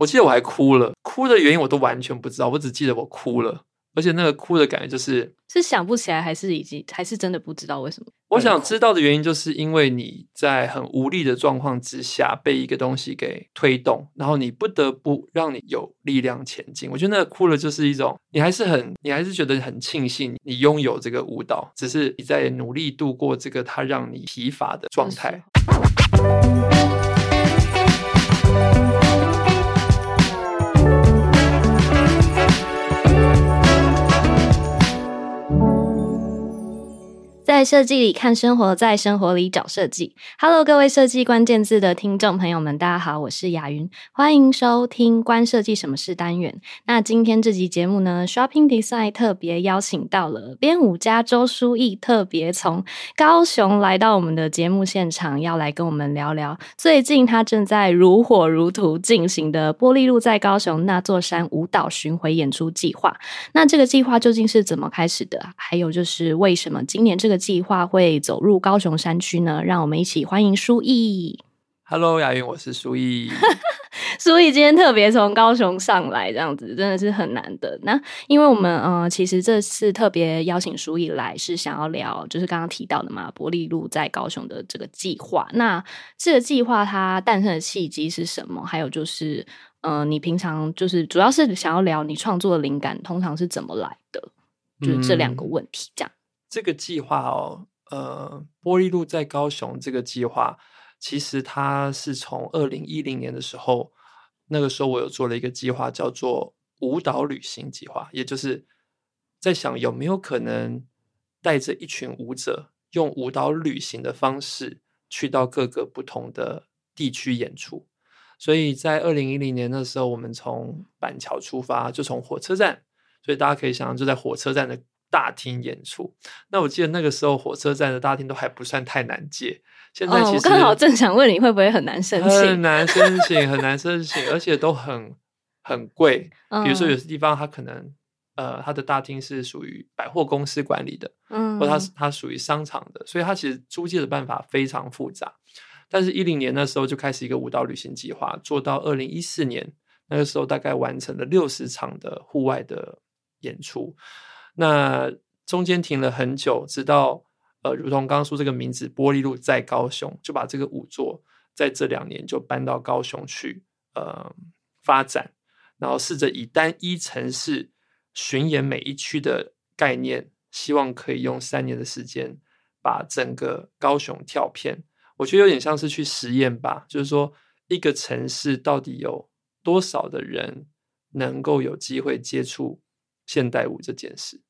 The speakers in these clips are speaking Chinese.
我记得我还哭了，哭的原因我都完全不知道，我只记得我哭了。而且那个哭的感觉就是是想不起来，还是已经还是真的不知道为什么？我想知道的原因，就是因为你在很无力的状况之下被一个东西给推动，然后你不得不让你有力量前进。我觉得那个哭了就是一种，你还是很，你还是觉得很庆幸你拥有这个舞蹈，只是你在努力度过这个它让你疲乏的状态。在设计里看生活，在生活里找设计。Hello，各位设计关键字的听众朋友们，大家好，我是雅云，欢迎收听《关设计什么事》单元。那今天这集节目呢，Shopping Design 特别邀请到了编舞家周书毅，特别从高雄来到我们的节目现场，要来跟我们聊聊最近他正在如火如荼进行的《玻璃路在高雄那座山舞蹈巡回演出计划》。那这个计划究竟是怎么开始的？还有就是为什么今年这个计划会走入高雄山区呢？让我们一起欢迎书毅。Hello，雅云，我是书毅。书毅今天特别从高雄上来，这样子真的是很难得。那因为我们呃，其实这次特别邀请书毅来，是想要聊，就是刚刚提到的嘛，伯利路在高雄的这个计划。那这个计划它诞生的契机是什么？还有就是，呃，你平常就是主要是想要聊你创作的灵感，通常是怎么来的？就是这两个问题，这样。这个计划哦，呃，玻璃路在高雄这个计划，其实它是从二零一零年的时候，那个时候我有做了一个计划，叫做舞蹈旅行计划，也就是在想有没有可能带着一群舞者，用舞蹈旅行的方式去到各个不同的地区演出。所以在二零一零年的时候，我们从板桥出发，就从火车站，所以大家可以想象，就在火车站的。大厅演出，那我记得那个时候火车站的大厅都还不算太难借。现在其实、哦、我刚好正想问你会不会很难申请？很难申请，很难申请，而且都很很贵。比如说有些地方它可能呃，它的大厅是属于百货公司管理的，嗯，或它是它属于商场的，所以它其实租借的办法非常复杂。但是，一零年那时候就开始一个舞蹈旅行计划，做到二零一四年那个时候，大概完成了六十场的户外的演出。那中间停了很久，直到呃，如同刚说这个名字“玻璃路在高雄”，就把这个舞座在这两年就搬到高雄去呃发展，然后试着以单一城市巡演每一区的概念，希望可以用三年的时间把整个高雄跳片。我觉得有点像是去实验吧，就是说一个城市到底有多少的人能够有机会接触现代舞这件事。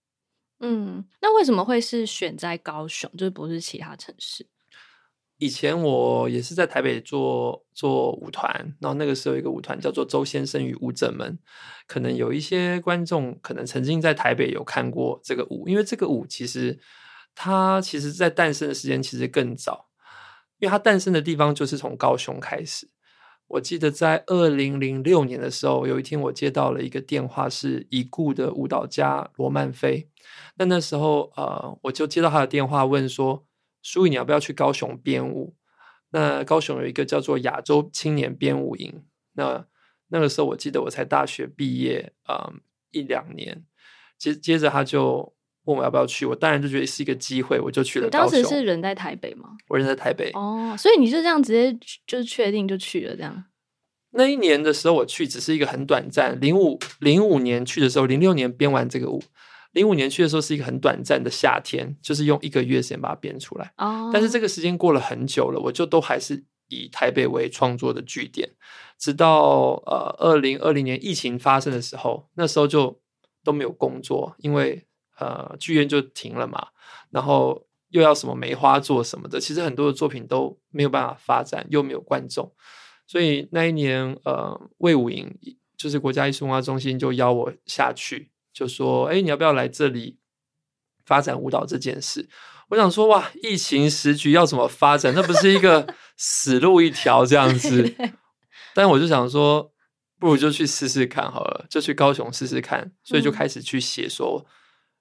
嗯，那为什么会是选在高雄，就是不是其他城市？以前我也是在台北做做舞团，然后那个时候一个舞团叫做周先生与舞者们，可能有一些观众可能曾经在台北有看过这个舞，因为这个舞其实它其实在诞生的时间其实更早，因为它诞生的地方就是从高雄开始。我记得在二零零六年的时候，有一天我接到了一个电话，是已故的舞蹈家罗曼菲。那那时候，呃，我就接到他的电话，问说：“书毅，你要不要去高雄编舞？”那高雄有一个叫做亚洲青年编舞营。那那个时候，我记得我才大学毕业，嗯，一两年。接接着他就问我要不要去，我当然就觉得是一个机会，我就去了。当时是人在台北吗？我人在台北。哦，所以你就这样直接就是确定就去了这样。那一年的时候我去只是一个很短暂，零五零五年去的时候，零六年编完这个舞。零五年去的时候是一个很短暂的夏天，就是用一个月时间把它编出来。哦，但是这个时间过了很久了，我就都还是以台北为创作的据点，直到呃二零二零年疫情发生的时候，那时候就都没有工作，因为呃剧院就停了嘛，然后又要什么梅花座什么的，其实很多的作品都没有办法发展，又没有观众，所以那一年呃魏武营就是国家艺术文化中心就邀我下去。就说：“哎，你要不要来这里发展舞蹈这件事？”我想说：“哇，疫情时局要怎么发展？那不是一个死路一条这样子。”但我就想说，不如就去试试看好了，就去高雄试试看。所以就开始去写说，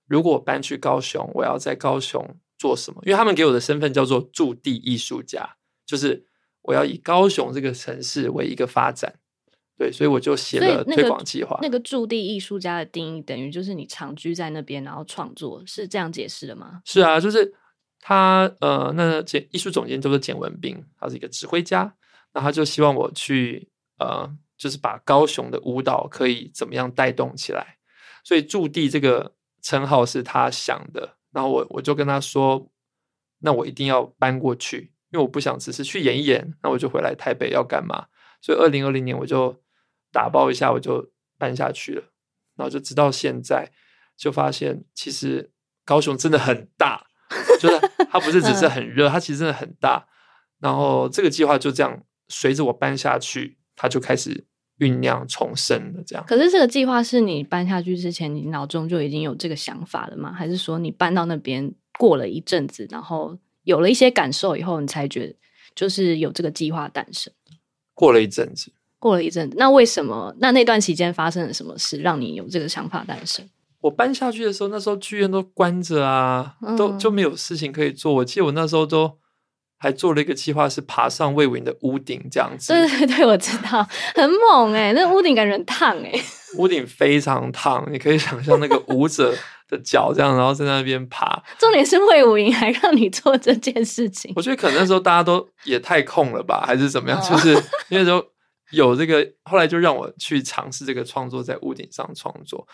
如果我搬去高雄，我要在高雄做什么？因为他们给我的身份叫做驻地艺术家，就是我要以高雄这个城市为一个发展。对，所以我就写了推广计划。那个驻地艺术家的定义，等于就是你长居在那边，然后创作，是这样解释的吗？是啊，就是他呃，那简艺术总监叫做简文斌，他是一个指挥家，那他就希望我去呃，就是把高雄的舞蹈可以怎么样带动起来，所以驻地这个称号是他想的，然后我我就跟他说，那我一定要搬过去，因为我不想只是去演一演，那我就回来台北要干嘛？所以二零二零年我就。打包一下，我就搬下去了，然后就直到现在，就发现其实高雄真的很大，就是它不是只是很热，它其实真的很大。然后这个计划就这样随着我搬下去，它就开始酝酿重生的。这样。可是这个计划是你搬下去之前，你脑中就已经有这个想法了吗？还是说你搬到那边过了一阵子，然后有了一些感受以后，你才觉得就是有这个计划诞生？过了一阵子。过了一阵子，那为什么？那那段期间发生了什么事，让你有这个想法诞生？我搬下去的时候，那时候剧院都关着啊，嗯、都就没有事情可以做。我记得我那时候都还做了一个计划，是爬上魏武营的屋顶，这样子。对对对，我知道，很猛哎、欸，那屋顶感觉很烫哎、欸。屋顶非常烫，你可以想象那个舞者的脚这样，然后在那边爬。重点是魏武营还让你做这件事情。我觉得可能那时候大家都也太空了吧，还是怎么样？就是因为说。有这个，后来就让我去尝试这个创作，在屋顶上创作，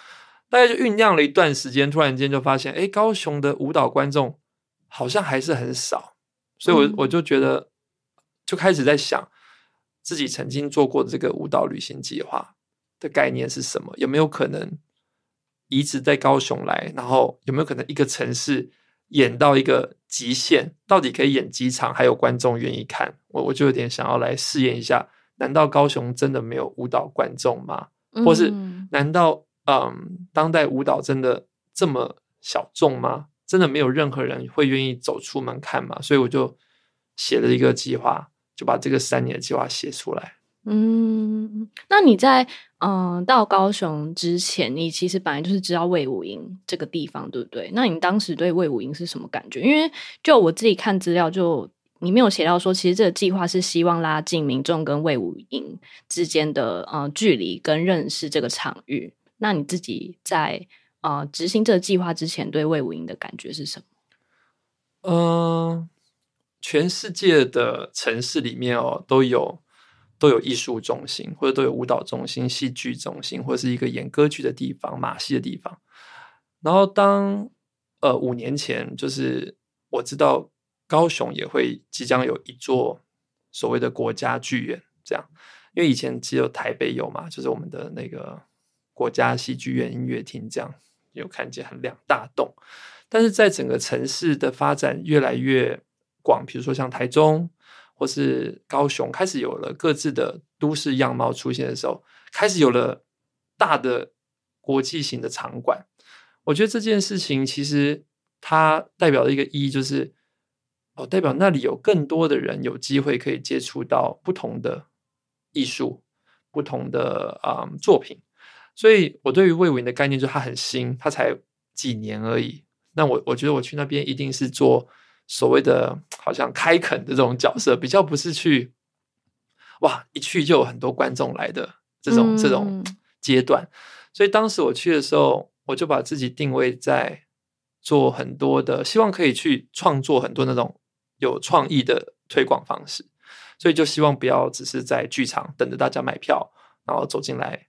大概就酝酿了一段时间，突然间就发现，哎，高雄的舞蹈观众好像还是很少，所以我，我我就觉得，就开始在想，自己曾经做过的这个舞蹈旅行计划的概念是什么？有没有可能移植在高雄来？然后有没有可能一个城市演到一个极限，到底可以演几场，还有观众愿意看？我我就有点想要来试验一下。难道高雄真的没有舞蹈观众吗？或是难道嗯，当代舞蹈真的这么小众吗？真的没有任何人会愿意走出门看嘛？所以我就写了一个计划，就把这个三年的计划写出来。嗯，那你在嗯到高雄之前，你其实本来就是知道魏武营这个地方，对不对？那你当时对魏武营是什么感觉？因为就我自己看资料就。你没有写到说，其实这个计划是希望拉近民众跟魏武营之间的呃距离，跟认识这个场域。那你自己在呃执行这个计划之前，对魏武营的感觉是什么？嗯、全世界的城市里面哦，都有都有艺术中心，或者都有舞蹈中心、戏剧中心，或者是一个演歌剧的地方、马戏的地方。然后当呃五年前，就是我知道。高雄也会即将有一座所谓的国家剧院，这样，因为以前只有台北有嘛，就是我们的那个国家戏剧院音乐厅，这样有看见很两大栋。但是在整个城市的发展越来越广，比如说像台中或是高雄，开始有了各自的都市样貌出现的时候，开始有了大的国际型的场馆。我觉得这件事情其实它代表的一个意义就是。哦，代表那里有更多的人有机会可以接触到不同的艺术、不同的啊、嗯、作品，所以我对于魏武营的概念就是它很新，它才几年而已。那我我觉得我去那边一定是做所谓的好像开垦的这种角色，比较不是去哇一去就有很多观众来的这种这种阶段。所以当时我去的时候，我就把自己定位在做很多的，希望可以去创作很多那种。有创意的推广方式，所以就希望不要只是在剧场等着大家买票，然后走进来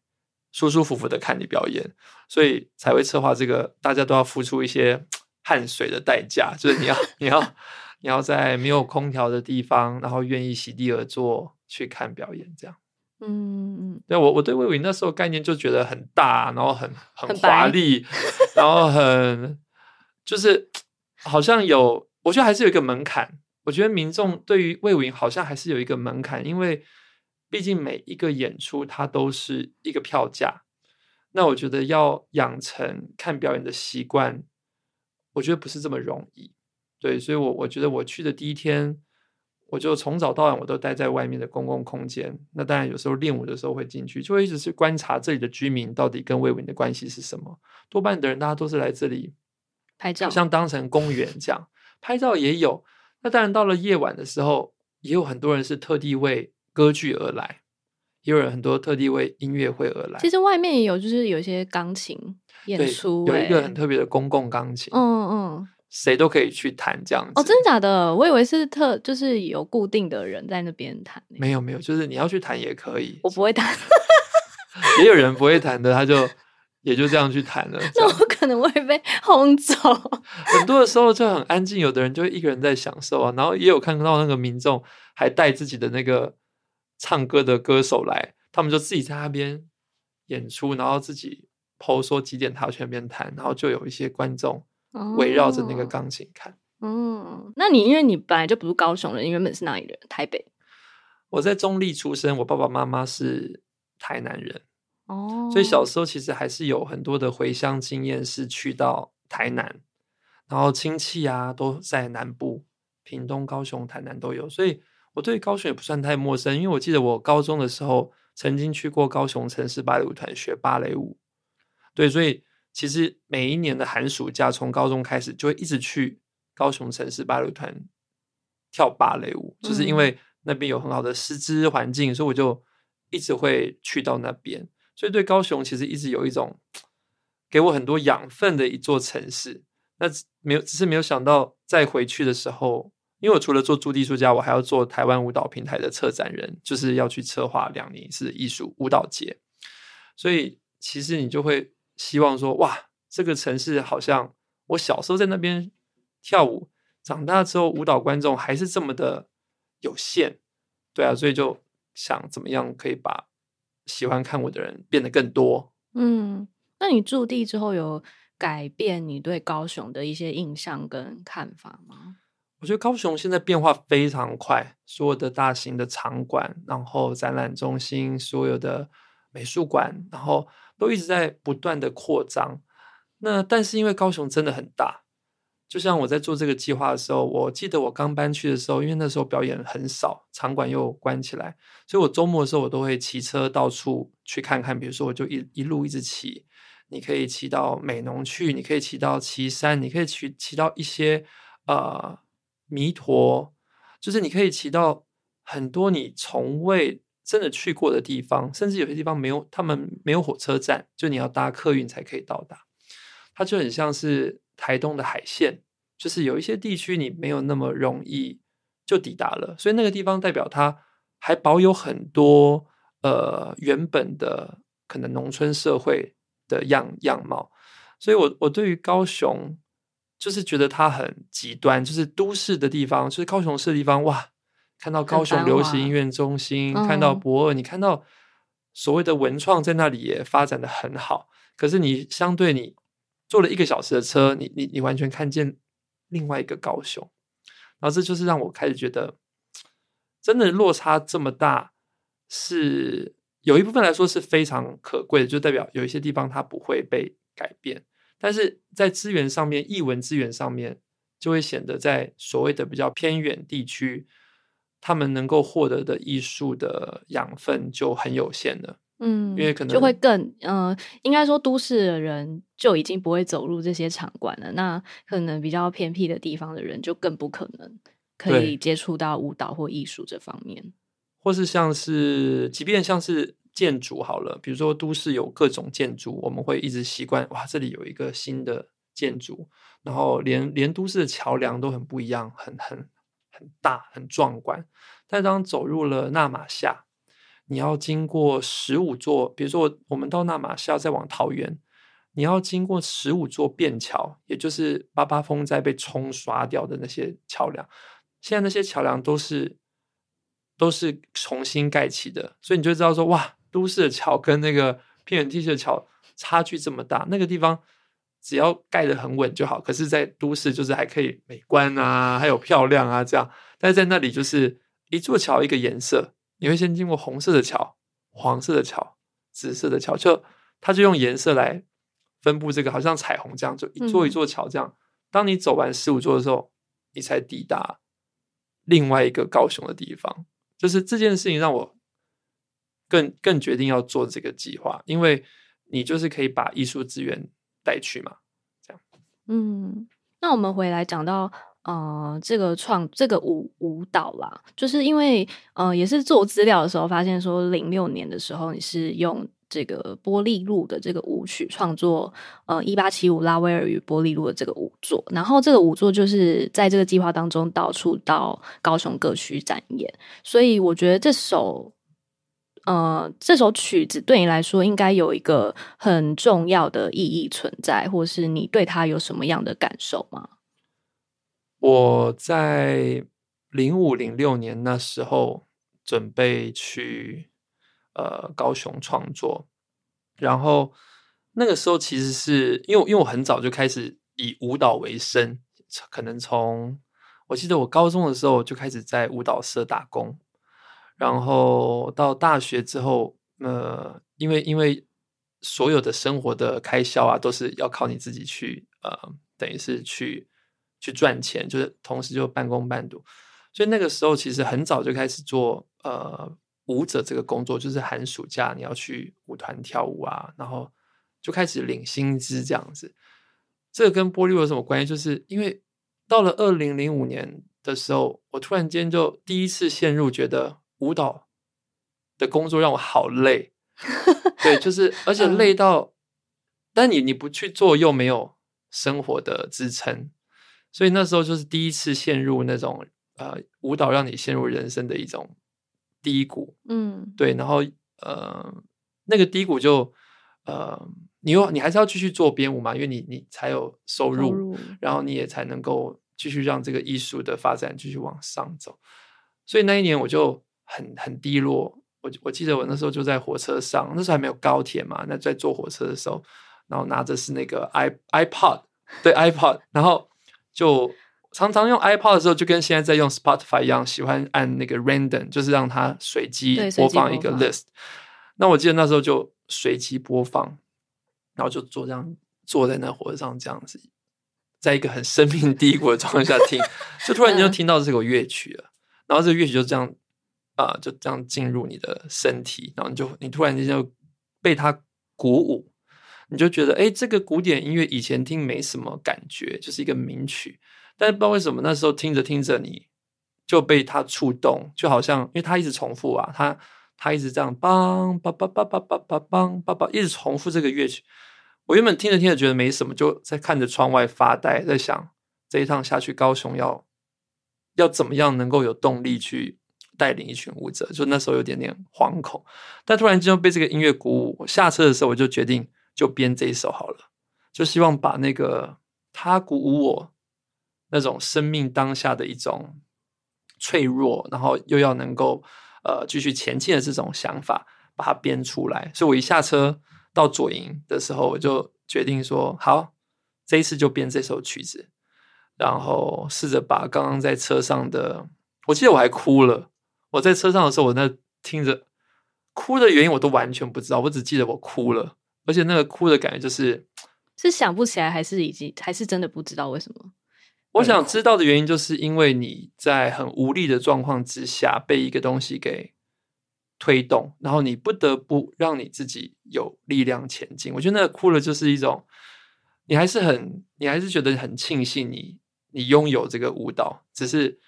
舒舒服服的看你表演，所以才会策划这个，大家都要付出一些汗水的代价，就是你要你要你要在没有空调的地方，然后愿意席地而坐去看表演，这样。嗯嗯，对我我对魏武营那时候概念就觉得很大，然后很很华丽，然后很就是好像有。我觉得还是有一个门槛。我觉得民众对于魏武营好像还是有一个门槛，因为毕竟每一个演出它都是一个票价。那我觉得要养成看表演的习惯，我觉得不是这么容易。对，所以我我觉得我去的第一天，我就从早到晚我都待在外面的公共空间。那当然有时候练舞的时候会进去，就会一直去观察这里的居民到底跟魏文的关系是什么。多半的人大家都是来这里拍照，像当成公园这样。拍照也有，那当然到了夜晚的时候，也有很多人是特地为歌剧而来，也有人很多特地为音乐会而来。其实外面也有，就是有一些钢琴演出，有一个很特别的公共钢琴，嗯嗯，谁都可以去弹这样子。哦，真的假的？我以为是特，就是有固定的人在那边弹。没有没有，就是你要去弹也可以。我不会弹，也有人不会弹的，他就。也就这样去弹了，那我可能会被轰走。很多的时候就很安静，有的人就会一个人在享受啊。然后也有看到那个民众还带自己的那个唱歌的歌手来，他们就自己在那边演出，然后自己 PO 说几点他要去那边弹，然后就有一些观众围绕着那个钢琴看。嗯、哦，那你因为你本来就不是高雄人，你原本是哪里人？台北。我在中立出生，我爸爸妈妈是台南人。哦，所以小时候其实还是有很多的回乡经验，是去到台南，然后亲戚啊都在南部，屏东、高雄、台南都有，所以我对高雄也不算太陌生。因为我记得我高中的时候曾经去过高雄城市芭蕾舞团学芭蕾舞，对，所以其实每一年的寒暑假，从高中开始就会一直去高雄城市芭蕾舞团跳芭蕾舞，就是因为那边有很好的师资环境，所以我就一直会去到那边。所以对高雄其实一直有一种给我很多养分的一座城市，那没有，只是没有想到再回去的时候，因为我除了做驻地艺术家，我还要做台湾舞蹈平台的策展人，就是要去策划两年一次艺术舞蹈节。所以其实你就会希望说，哇，这个城市好像我小时候在那边跳舞，长大之后舞蹈观众还是这么的有限，对啊，所以就想怎么样可以把。喜欢看我的人变得更多。嗯，那你驻地之后有改变你对高雄的一些印象跟看法吗？我觉得高雄现在变化非常快，所有的大型的场馆，然后展览中心，所有的美术馆，然后都一直在不断的扩张。那但是因为高雄真的很大。就像我在做这个计划的时候，我记得我刚搬去的时候，因为那时候表演很少，场馆又关起来，所以我周末的时候我都会骑车到处去看看。比如说，我就一一路一直骑，你可以骑到美浓去，你可以骑到旗山，你可以骑骑到一些呃弥陀，就是你可以骑到很多你从未真的去过的地方，甚至有些地方没有，他们没有火车站，就你要搭客运才可以到达。它就很像是。台东的海线，就是有一些地区你没有那么容易就抵达了，所以那个地方代表它还保有很多呃原本的可能农村社会的样样貌。所以我我对于高雄就是觉得它很极端，就是都市的地方，就是高雄市的地方，哇，看到高雄流行音乐中心，看到博二，你看到所谓的文创在那里也发展的很好，可是你相对你。坐了一个小时的车，你你你完全看见另外一个高雄，然后这就是让我开始觉得，真的落差这么大，是有一部分来说是非常可贵的，就代表有一些地方它不会被改变，但是在资源上面，艺文资源上面，就会显得在所谓的比较偏远地区，他们能够获得的艺术的养分就很有限了。嗯，因为可能就会更，嗯、呃，应该说都市的人就已经不会走入这些场馆了。那可能比较偏僻的地方的人，就更不可能可以接触到舞蹈或艺术这方面。或是像是，即便像是建筑好了，比如说都市有各种建筑，我们会一直习惯哇，这里有一个新的建筑，然后连连都市的桥梁都很不一样，很很很大，很壮观。但当走入了纳玛夏。你要经过十五座，比如说我们到纳玛夏再往桃园，你要经过十五座便桥，也就是八八风灾被冲刷掉的那些桥梁。现在那些桥梁都是都是重新盖起的，所以你就知道说，哇，都市的桥跟那个偏远地区的桥差距这么大。那个地方只要盖得很稳就好，可是，在都市就是还可以美观啊，还有漂亮啊这样。但是在那里就是一座桥一个颜色。你会先经过红色的桥、黄色的桥、紫色的桥，就它就用颜色来分布这个，好像彩虹这样，就一座一座桥这样。嗯、当你走完十五座的时候，你才抵达另外一个高雄的地方。就是这件事情让我更更决定要做这个计划，因为你就是可以把艺术资源带去嘛，这样。嗯，那我们回来讲到呃，这个创这个舞舞蹈啦，就是因为呃，也是做资料的时候发现说，零六年的时候你是用这个波利露的这个舞曲创作，呃，一八七五拉威尔与波利露的这个舞作，然后这个舞作就是在这个计划当中到处到高雄各区展演，所以我觉得这首呃这首曲子对你来说应该有一个很重要的意义存在，或是你对它有什么样的感受吗？我在零五零六年那时候准备去呃高雄创作，然后那个时候其实是因为因为我很早就开始以舞蹈为生，可能从我记得我高中的时候就开始在舞蹈社打工，然后到大学之后，呃，因为因为所有的生活的开销啊都是要靠你自己去呃，等于是去。去赚钱，就是同时就半工半读，所以那个时候其实很早就开始做呃舞者这个工作，就是寒暑假你要去舞团跳舞啊，然后就开始领薪资这样子。这个跟波丽露有什么关系？就是因为到了二零零五年的时候，我突然间就第一次陷入觉得舞蹈的工作让我好累，对，就是而且累到，但你你不去做又没有生活的支撑。所以那时候就是第一次陷入那种呃舞蹈让你陷入人生的一种低谷，嗯，对，然后呃那个低谷就呃你又你还是要继续做编舞嘛，因为你你才有收入，收入，然后你也才能够继续让这个艺术的发展继续往上走。所以那一年我就很很低落，我我记得我那时候就在火车上，那时候还没有高铁嘛，那在坐火车的时候，然后拿着是那个 i iPod，对 iPod，然后。就常常用 iPod 的时候，就跟现在在用 Spotify 一样，喜欢按那个 random，就是让它随机播放一个 list。那我记得那时候就随机播放，然后就坐这样坐在那火车上这样子，在一个很生命 低谷的状态下听，就突然间就听到这个乐曲了。然后这个乐曲就这样啊、就这样进入你的身体，然后你就你突然间就被它鼓舞。你就觉得，哎，这个古典音乐以前听没什么感觉，就是一个名曲，但是不知道为什么那时候听着听着，你就被它触动，就好像因为它一直重复啊，它它一直这样梆梆梆梆梆梆梆梆梆梆，一直重复这个乐曲。我原本听着听着觉得没什么，就在看着窗外发呆，在想这一趟下去高雄要要怎么样能够有动力去带领一群舞者，就那时候有点点惶恐，但突然间被这个音乐鼓舞，我下车的时候我就决定。就编这一首好了，就希望把那个他鼓舞我那种生命当下的一种脆弱，然后又要能够呃继续前进的这种想法，把它编出来。所以我一下车到左营的时候，我就决定说好，这一次就编这首曲子，然后试着把刚刚在车上的，我记得我还哭了。我在车上的时候，我那听着哭的原因我都完全不知道，我只记得我哭了。而且那个哭的感觉就是，是想不起来，还是已经，还是真的不知道为什么？我想知道的原因，就是因为你在很无力的状况之下，被一个东西给推动，然后你不得不让你自己有力量前进。我觉得那个哭了，就是一种，你还是很，你还是觉得很庆幸你，你拥有这个舞蹈，只是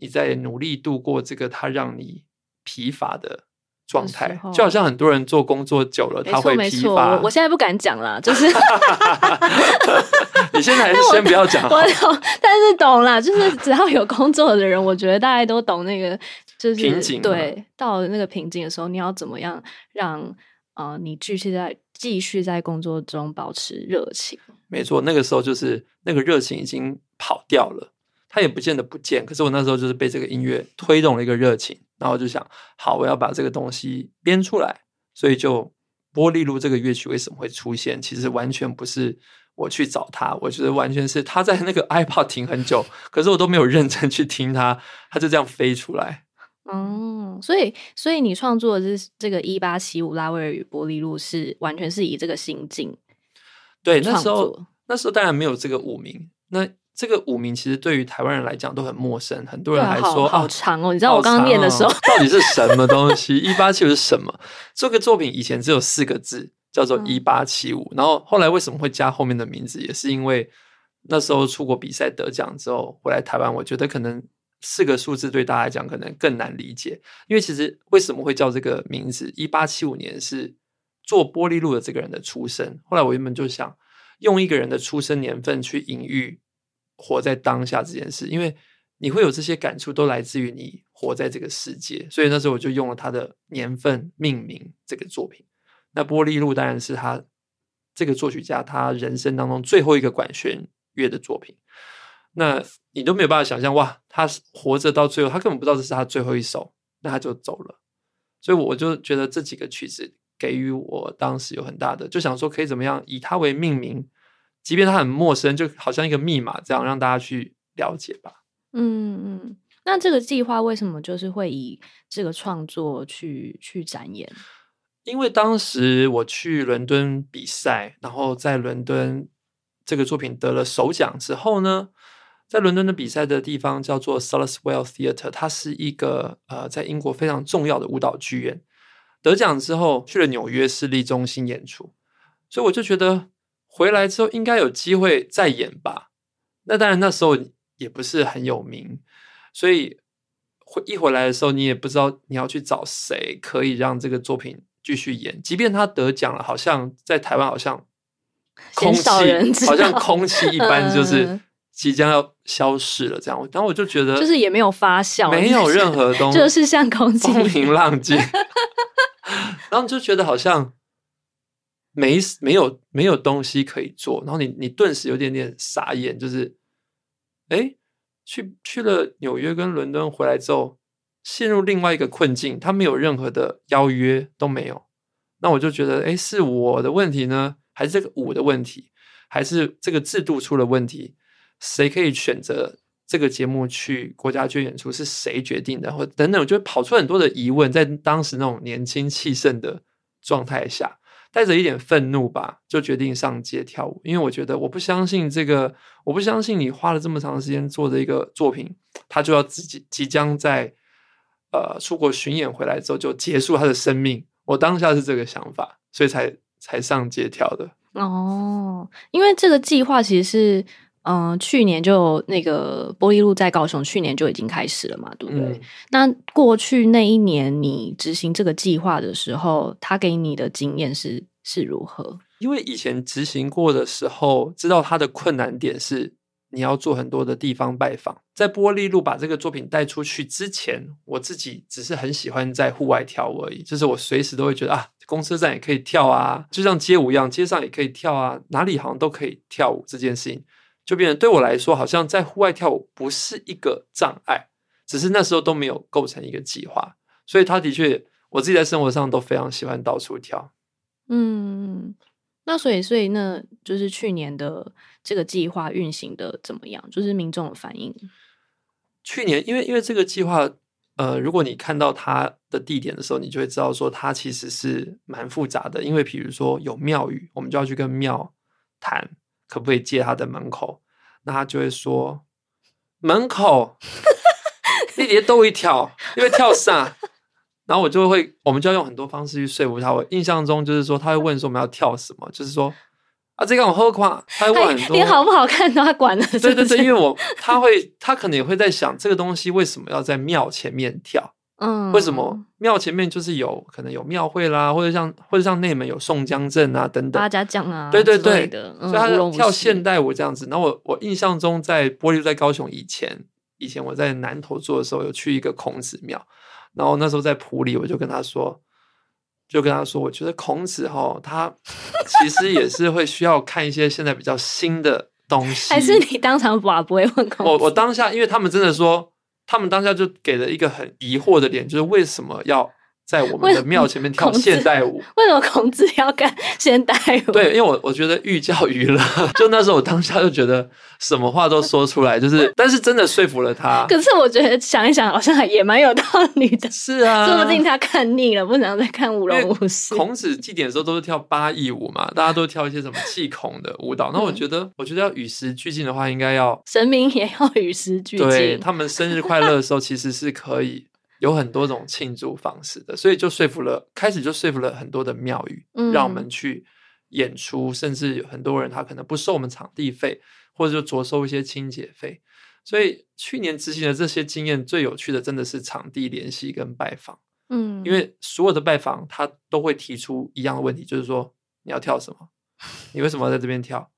你在努力度过这个它让你疲乏的。状态就好像很多人做工作久了，他会疲乏。我现在不敢讲了，就是 你现在还是 先不要讲。我懂，但是懂了，就是只要有工作的人，我觉得大家都懂那个，就是瓶颈。对，到了那个瓶颈的时候，你要怎么样让呃你继续在继续在工作中保持热情？没错，那个时候就是那个热情已经跑掉了。他也不见得不见，可是我那时候就是被这个音乐推动了一个热情，然后就想，好，我要把这个东西编出来，所以就波丽露这个乐曲为什么会出现？其实完全不是我去找他，我觉得完全是他在那个 iPod 停很久，可是我都没有认真去听他，他就这样飞出来。嗯，所以，所以你创作的这这个一八七五拉威尔与波丽露是完全是以这个心境，对，那时候那时候当然没有这个五名，那。这个五名其实对于台湾人来讲都很陌生，很多人还说好，好长哦。你知道我刚刚念的时候，哦、到底是什么东西？一八七五是什么？这个作品以前只有四个字，叫做一八七五。然后后来为什么会加后面的名字？也是因为那时候出国比赛得奖之后回来台湾，我觉得可能四个数字对大家来讲可能更难理解，因为其实为什么会叫这个名字？一八七五年是做玻璃路的这个人的出生。后来我原本就想用一个人的出生年份去隐喻活在当下这件事，因为你会有这些感触都来自于你活在这个世界，所以那时候我就用了他的年份命名这个作品。那玻璃路当然是他这个作曲家他人生当中最后一个管弦乐的作品。那你都没有办法想象哇，他活着到最后，他根本不知道这是他最后一首，那他就走了。所以我就觉得这几个曲子给予我当时有很大的，就想说可以怎么样以他为命名，即便他很陌生，就好像一个密码这样让大家去了解吧。嗯嗯，那这个计划为什么就是会以这个创作去去展演？因为当时我去伦敦比赛，然后在伦敦这个作品得了首奖之后呢，在伦敦的比赛的地方叫做 Solaswell Theatre，它是一个呃在英国非常重要的舞蹈剧院。得奖之后去了纽约市立中心演出，所以我就觉得回来之后应该有机会再演吧。那当然那时候也不是很有名，所以回一回来的时候，你也不知道你要去找谁可以让这个作品。继续演，即便他得奖了，好像在台湾好像空气，好像空气一般，就是即将要消失了这样。然后我就觉得，就是也没有发酵，没有任何东西，就是像空气风平浪静。然后就觉得好像没没有没有东西可以做，然后你你顿时有点点傻眼，就是哎，去去了纽约跟伦敦回来之后。陷入另外一个困境，他没有任何的邀约都没有，那我就觉得，哎，是我的问题呢，还是这个舞的问题，还是这个制度出了问题？谁可以选择这个节目去国家剧演出？是谁决定的？或等等，我就跑出很多的疑问，在当时那种年轻气盛的状态下，带着一点愤怒吧，就决定上街跳舞，因为我觉得我不相信这个，我不相信你花了这么长时间做的一个作品，他就要自己即将在。呃，出国巡演回来之后就结束他的生命，我当下是这个想法，所以才才上街跳的。哦，因为这个计划其实是，嗯、呃，去年就那个玻璃路在高雄，去年就已经开始了嘛，对不对？嗯、那过去那一年你执行这个计划的时候，他给你的经验是是如何？因为以前执行过的时候，知道他的困难点是。你要做很多的地方拜访，在玻璃路把这个作品带出去之前，我自己只是很喜欢在户外跳舞而已。就是我随时都会觉得啊，公车站也可以跳啊，就像街舞一样，街上也可以跳啊，哪里好像都可以跳舞。这件事情就变成对我来说，好像在户外跳舞不是一个障碍，只是那时候都没有构成一个计划。所以他的确，我自己在生活上都非常喜欢到处跳。嗯。那所以，所以那就是去年的这个计划运行的怎么样？就是民众的反应。去年，因为因为这个计划，呃，如果你看到它的地点的时候，你就会知道说它其实是蛮复杂的。因为比如说有庙宇，我们就要去跟庙谈，可不可以借他的门口？那他就会说门口，你别逗一跳，因为跳啥？然后我就会，我们就要用很多方式去说服他。我印象中就是说，他会问说我们要跳什么，就是说啊，这个我喝垮。他会问很多，你好不好看他管了是是？对对对，因为我他会，他可能也会在想这个东西为什么要在庙前面跳？嗯，为什么庙前面就是有可能有庙会啦，或者像或者像内门有宋江镇啊等等，八家将啊，对对对，嗯、所以他跳现代舞这样子。然后我我印象中在玻璃在高雄以前，以前我在南投做的时候，有去一个孔子庙。然后那时候在普里，我就跟他说，就跟他说，我觉得孔子哈，他其实也是会需要看一些现在比较新的东西。还是你当场把不会问孔子？我我当下，因为他们真的说，他们当下就给了一个很疑惑的点，就是为什么要？在我们的庙前面跳现代舞，为什么孔子要干 现代舞？对，因为我我觉得寓教于乐，就那时候我当下就觉得什么话都说出来，就是，但是真的说服了他。可是我觉得想一想，好像也蛮有道理的。是啊，说不定他看腻了，不想再看舞龙舞狮。孔子祭典的时候都是跳八佾舞嘛，大家都跳一些什么气孔的舞蹈。那我觉得，嗯、我觉得要与时俱进的话，应该要神明也要与时俱进。对，他们生日快乐的时候，其实是可以。有很多种庆祝方式的，所以就说服了，开始就说服了很多的庙宇，嗯、让我们去演出，甚至有很多人他可能不收我们场地费，或者就着收一些清洁费。所以去年执行的这些经验，最有趣的真的是场地联系跟拜访。嗯，因为所有的拜访他都会提出一样的问题，就是说你要跳什么？你为什么要在这边跳？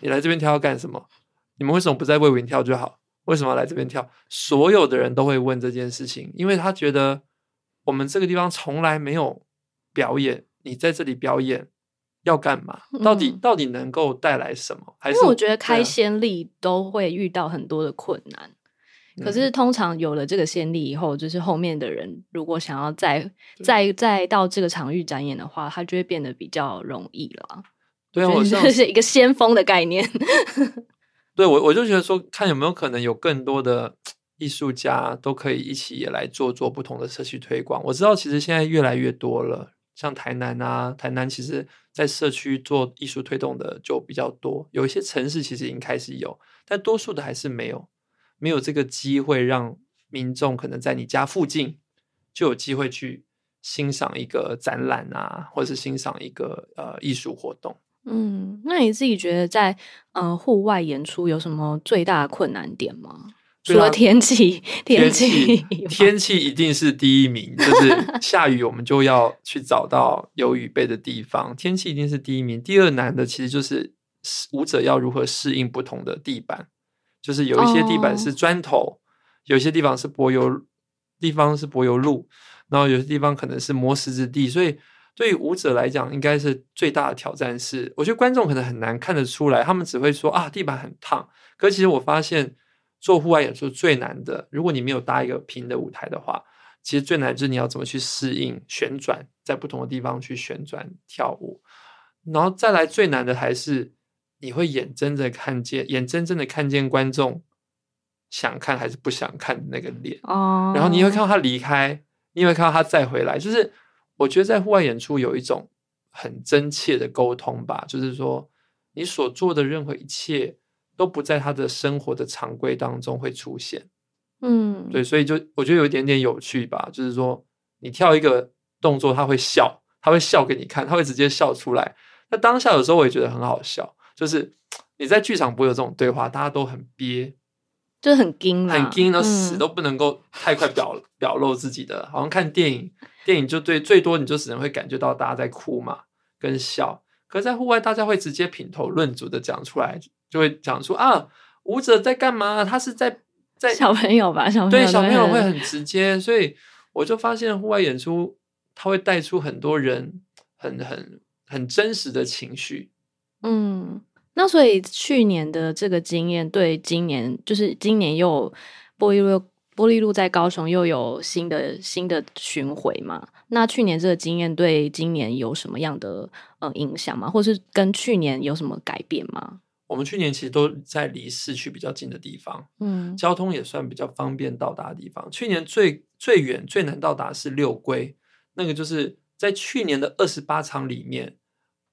你来这边跳要干什么？你们为什么不在魏武营跳就好？为什么要来这边跳？所有的人都会问这件事情，因为他觉得我们这个地方从来没有表演，你在这里表演要干嘛？到底、嗯、到底能够带来什么？还是因为我觉得开先例都会遇到很多的困难，啊、可是通常有了这个先例以后，就是后面的人如果想要再再再到这个场域展演的话，它就会变得比较容易了。对啊，我这是一个先锋的概念。对，我我就觉得说，看有没有可能有更多的艺术家都可以一起也来做做不同的社区推广。我知道，其实现在越来越多了，像台南啊，台南其实在社区做艺术推动的就比较多。有一些城市其实已经开始有，但多数的还是没有，没有这个机会让民众可能在你家附近就有机会去欣赏一个展览啊，或者是欣赏一个呃艺术活动。嗯，那你自己觉得在呃户外演出有什么最大的困难点吗？除了天气，天气，天气一定是第一名。就是下雨，我们就要去找到有雨备的地方。天气一定是第一名。第二难的其实就是舞者要如何适应不同的地板，就是有一些地板是砖头，哦、有些地方是柏油，地方是柏油路，然后有些地方可能是磨石子地，所以。对于舞者来讲，应该是最大的挑战是，我觉得观众可能很难看得出来，他们只会说啊，地板很烫。可是其实我发现做户外演出最难的，如果你没有搭一个平的舞台的话，其实最难就是你要怎么去适应旋转，在不同的地方去旋转跳舞。然后再来最难的还是你会眼睁睁看见，眼睁睁的看见观众想看还是不想看的那个脸哦，然后你会看到他离开，你会看到他再回来，就是。我觉得在户外演出有一种很真切的沟通吧，就是说你所做的任何一切都不在他的生活的常规当中会出现。嗯，对，所以就我觉得有一点点有趣吧，就是说你跳一个动作，他会笑，他会笑给你看，他会直接笑出来。那当下有时候我也觉得很好笑，就是你在剧场不会有这种对话，大家都很憋，就是很惊，很惊，到死都不能够太快表、嗯、表露自己的，好像看电影。电影就对，最多你就只能会感觉到大家在哭嘛，跟笑。可是在户外，大家会直接品头论足的讲出来，就会讲出啊，舞者在干嘛？他是在在小朋友吧？小朋友对小朋友会很直接，所以我就发现户外演出，他会带出很多人很很很真实的情绪。嗯，那所以去年的这个经验，对今年就是今年又玻璃路玻璃路在高雄又有新的新的巡回嘛？那去年这个经验对今年有什么样的呃影响吗？或是跟去年有什么改变吗？我们去年其实都在离市区比较近的地方，嗯，交通也算比较方便到达的地方。去年最最远最难到达是六龟，那个就是在去年的二十八场里面，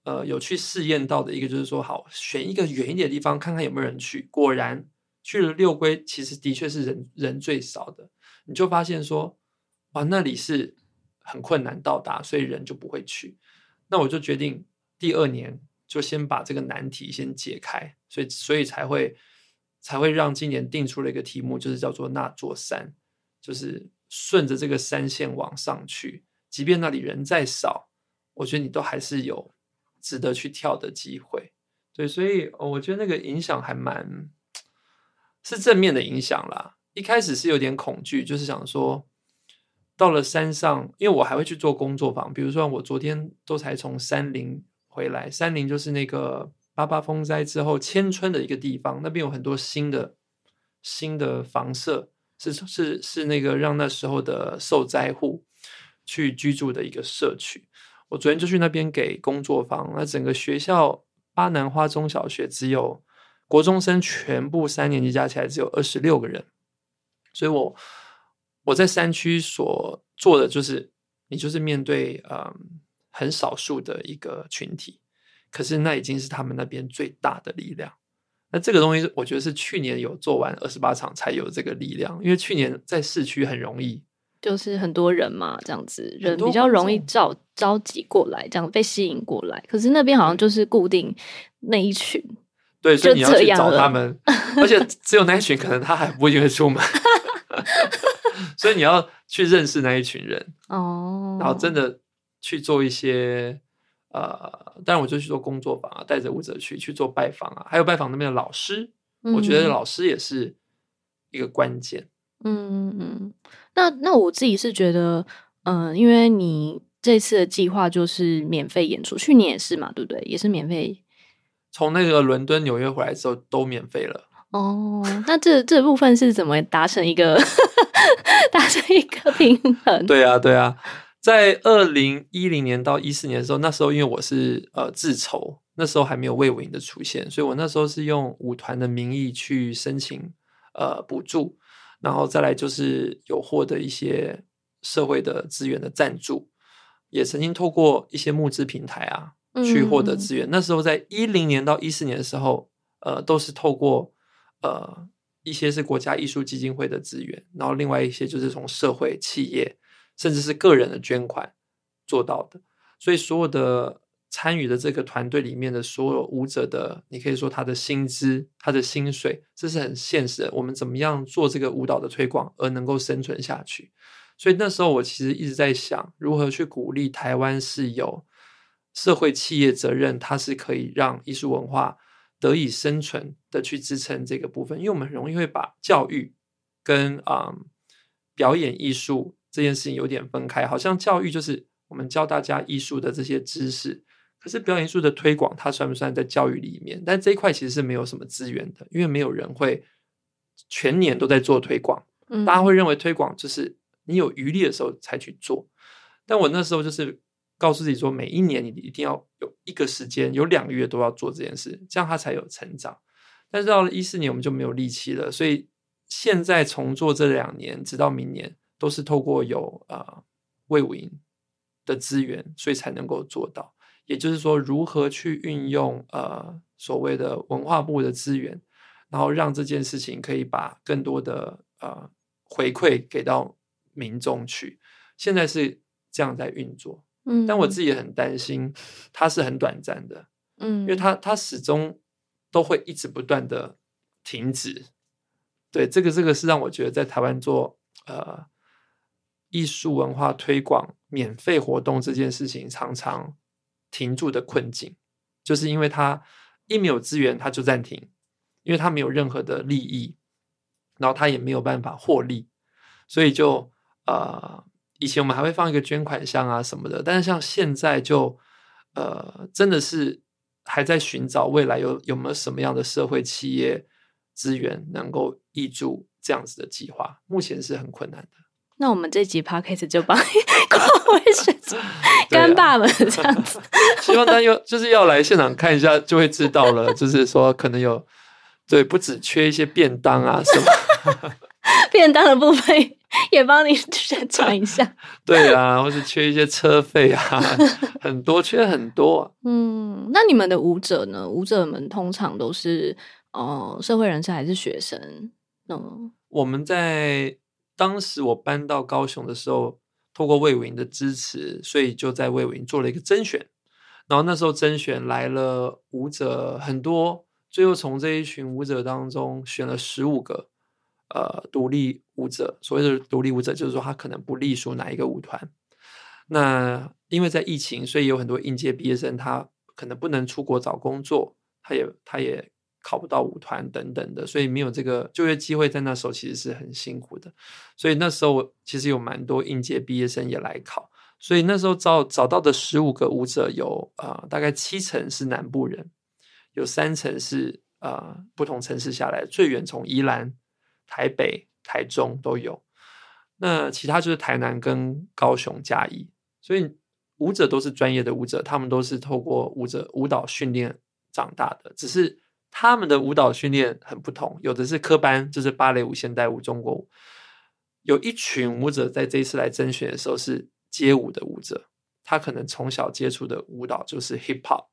呃，有去试验到的一个就是说，好选一个远一点的地方，看看有没有人去。果然。去了六龟，其实的确是人人最少的，你就发现说，哇，那里是很困难到达，所以人就不会去。那我就决定第二年就先把这个难题先解开，所以所以才会才会让今年定出了一个题目，就是叫做那座山，就是顺着这个山线往上去，即便那里人再少，我觉得你都还是有值得去跳的机会。对，所以我觉得那个影响还蛮。是正面的影响啦。一开始是有点恐惧，就是想说，到了山上，因为我还会去做工作坊，比如说我昨天都才从山林回来，山林就是那个八八风灾之后迁村的一个地方，那边有很多新的新的房舍，是是是那个让那时候的受灾户去居住的一个社区。我昨天就去那边给工作坊，那整个学校巴南花中小学只有。国中生全部三年级加起来只有二十六个人，所以我我在山区所做的就是，你就是面对嗯很少数的一个群体，可是那已经是他们那边最大的力量。那这个东西，我觉得是去年有做完二十八场才有这个力量，因为去年在市区很容易，就是很多人嘛，这样子人比较容易召召集过来，这样被吸引过来。可是那边好像就是固定那一群，对，所以你要去找他们，而且只有那一群，可能他还不会出门，所以你要去认识那一群人哦，然后真的去做一些呃，当然我就去做工作坊啊，带着舞者去去做拜访啊，还有拜访那边的老师，嗯、我觉得老师也是一个关键。嗯嗯，那那我自己是觉得，嗯、呃，因为你这次的计划就是免费演出，去年也是嘛，对不对？也是免费。从那个伦敦、纽约回来之后都免费了。哦，那这这部分是怎么达成一个 达成一个平衡？对啊，对啊，在二零一零年到一四年的时候，那时候因为我是呃自筹，那时候还没有魏武营的出现，所以我那时候是用舞团的名义去申请呃补助。然后再来就是有获得一些社会的资源的赞助，也曾经透过一些募资平台啊去获得资源。嗯、那时候在一零年到一四年的时候，呃，都是透过呃一些是国家艺术基金会的资源，然后另外一些就是从社会企业甚至是个人的捐款做到的。所以所有的。参与的这个团队里面的所有舞者的，你可以说他的薪资、他的薪水，这是很现实的。我们怎么样做这个舞蹈的推广而能够生存下去？所以那时候我其实一直在想，如何去鼓励台湾是有社会企业责任，它是可以让艺术文化得以生存的去支撑这个部分。因为我们很容易会把教育跟啊、嗯、表演艺术这件事情有点分开，好像教育就是我们教大家艺术的这些知识。可是表演艺术的推广，它算不算在教育里面？但这一块其实是没有什么资源的，因为没有人会全年都在做推广。嗯，大家会认为推广就是你有余力的时候才去做。但我那时候就是告诉自己说，每一年你一定要有一个时间，有两个月都要做这件事，这样它才有成长。但是到了一四年，我们就没有力气了，所以现在重做这两年，直到明年，都是透过有呃魏武营的资源，所以才能够做到。也就是说，如何去运用呃所谓的文化部的资源，然后让这件事情可以把更多的呃回馈给到民众去。现在是这样在运作，嗯，但我自己也很担心，它是很短暂的，嗯，因为它它始终都会一直不断的停止。对，这个这个是让我觉得在台湾做呃艺术文化推广免费活动这件事情常常。停住的困境，就是因为他一没有资源，他就暂停，因为他没有任何的利益，然后他也没有办法获利，所以就呃，以前我们还会放一个捐款箱啊什么的，但是像现在就呃，真的是还在寻找未来有有没有什么样的社会企业资源能够挹注这样子的计划，目前是很困难的。那我们这集 podcast 就帮 你过位选择干爸们这样子，希望大家就是要来现场看一下，就会知道了。就是说，可能有对，不只缺一些便当啊什么，便当的部分也帮你宣传一下。对啊，或是缺一些车费啊，很多缺很多啊。嗯，那你们的舞者呢？舞者们通常都是哦、呃，社会人士还是学生？嗯，我们在。当时我搬到高雄的时候，透过魏武营的支持，所以就在魏武营做了一个甄选。然后那时候甄选来了舞者很多，最后从这一群舞者当中选了十五个呃独立舞者。所谓的独立舞者，就是说他可能不隶属哪一个舞团。那因为在疫情，所以有很多应届毕业生他可能不能出国找工作，他也他也。考不到舞团等等的，所以没有这个就业机会，在那时候其实是很辛苦的。所以那时候我其实有蛮多应届毕业生也来考，所以那时候找找到的十五个舞者有啊、呃，大概七成是南部人，有三成是啊、呃、不同城市下来，最远从宜兰、台北、台中都有。那其他就是台南跟高雄、嘉义，所以舞者都是专业的舞者，他们都是透过舞者舞蹈训练长大的，只是。他们的舞蹈训练很不同，有的是科班，就是芭蕾舞、现代舞、中国舞。有一群舞者在这一次来甄选的时候是街舞的舞者，他可能从小接触的舞蹈就是 hip hop，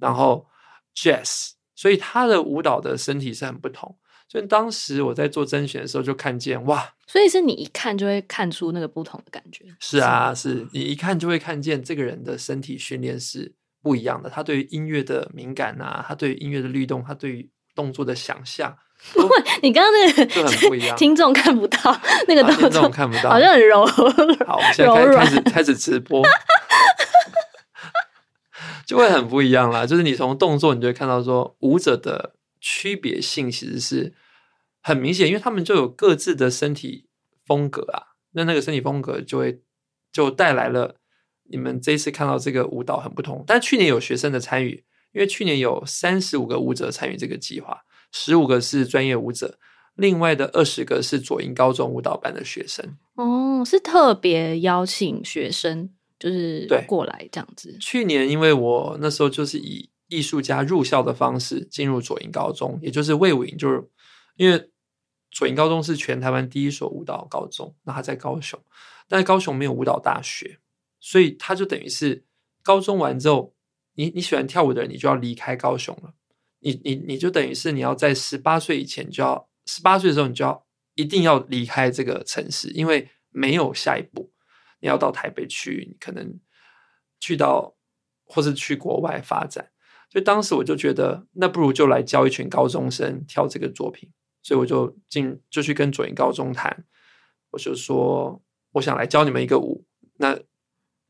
然后 jazz，所以他的舞蹈的身体是很不同。所以当时我在做甄选的时候，就看见哇，所以是你一看就会看出那个不同的感觉。是啊，是，是你一看就会看见这个人的身体训练是不一样的。他对于音乐的敏感啊，他对于音乐的律动，他对于动作的想象。不会，你刚刚那个就很不一样，听众看不到那个动作，啊、听众看不到，好像很柔。好，我们现在开始开始开始直播，就会很不一样啦。就是你从动作，你就会看到说舞者的区别性其实是很明显，因为他们就有各自的身体风格啊。那那个身体风格就会就带来了你们这一次看到这个舞蹈很不同。但去年有学生的参与，因为去年有三十五个舞者参与这个计划。十五个是专业舞者，另外的二十个是左营高中舞蹈班的学生。哦，是特别邀请学生，就是过来这样子。去年因为我那时候就是以艺术家入校的方式进入左营高中，也就是魏武营，就是因为左营高中是全台湾第一所舞蹈高中，那他在高雄，但是高雄没有舞蹈大学，所以他就等于是高中完之后，你你喜欢跳舞的人，你就要离开高雄了。你你你就等于是你要在十八岁以前就要十八岁的时候你就要一定要离开这个城市，因为没有下一步，你要到台北去，你可能去到或是去国外发展。所以当时我就觉得，那不如就来教一群高中生跳这个作品。所以我就进就去跟左营高中谈，我就说我想来教你们一个舞，那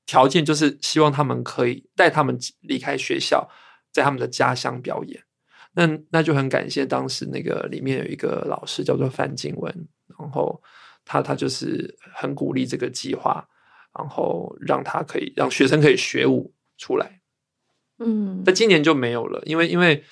条件就是希望他们可以带他们离开学校，在他们的家乡表演。那那就很感谢当时那个里面有一个老师叫做范静文，然后他他就是很鼓励这个计划，然后让他可以让学生可以学舞出来。嗯，但今年就没有了，因为因为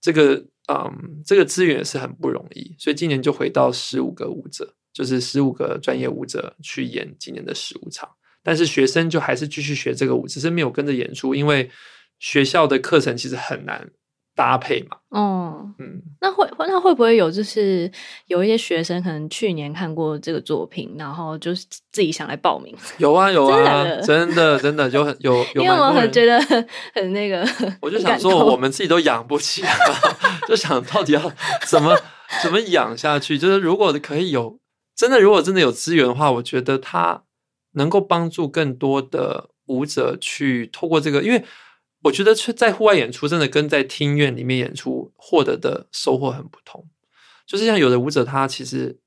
这个嗯这个资源是很不容易，所以今年就回到十五个舞者，就是十五个专业舞者去演今年的十五场，但是学生就还是继续学这个舞，只是没有跟着演出，因为学校的课程其实很难。搭配嘛，哦，嗯，那会那会不会有就是有一些学生可能去年看过这个作品，然后就是自己想来报名？有啊有啊，真的真的真的就很有有，因为我很觉得很那个，我就想说我们自己都养不起啊，就想到底要怎么怎么养下去？就是如果可以有真的，如果真的有资源的话，我觉得他能够帮助更多的舞者去透过这个，因为。我觉得在户外演出真的跟在厅院里面演出获得的收获很不同。就是像有的舞者，他其实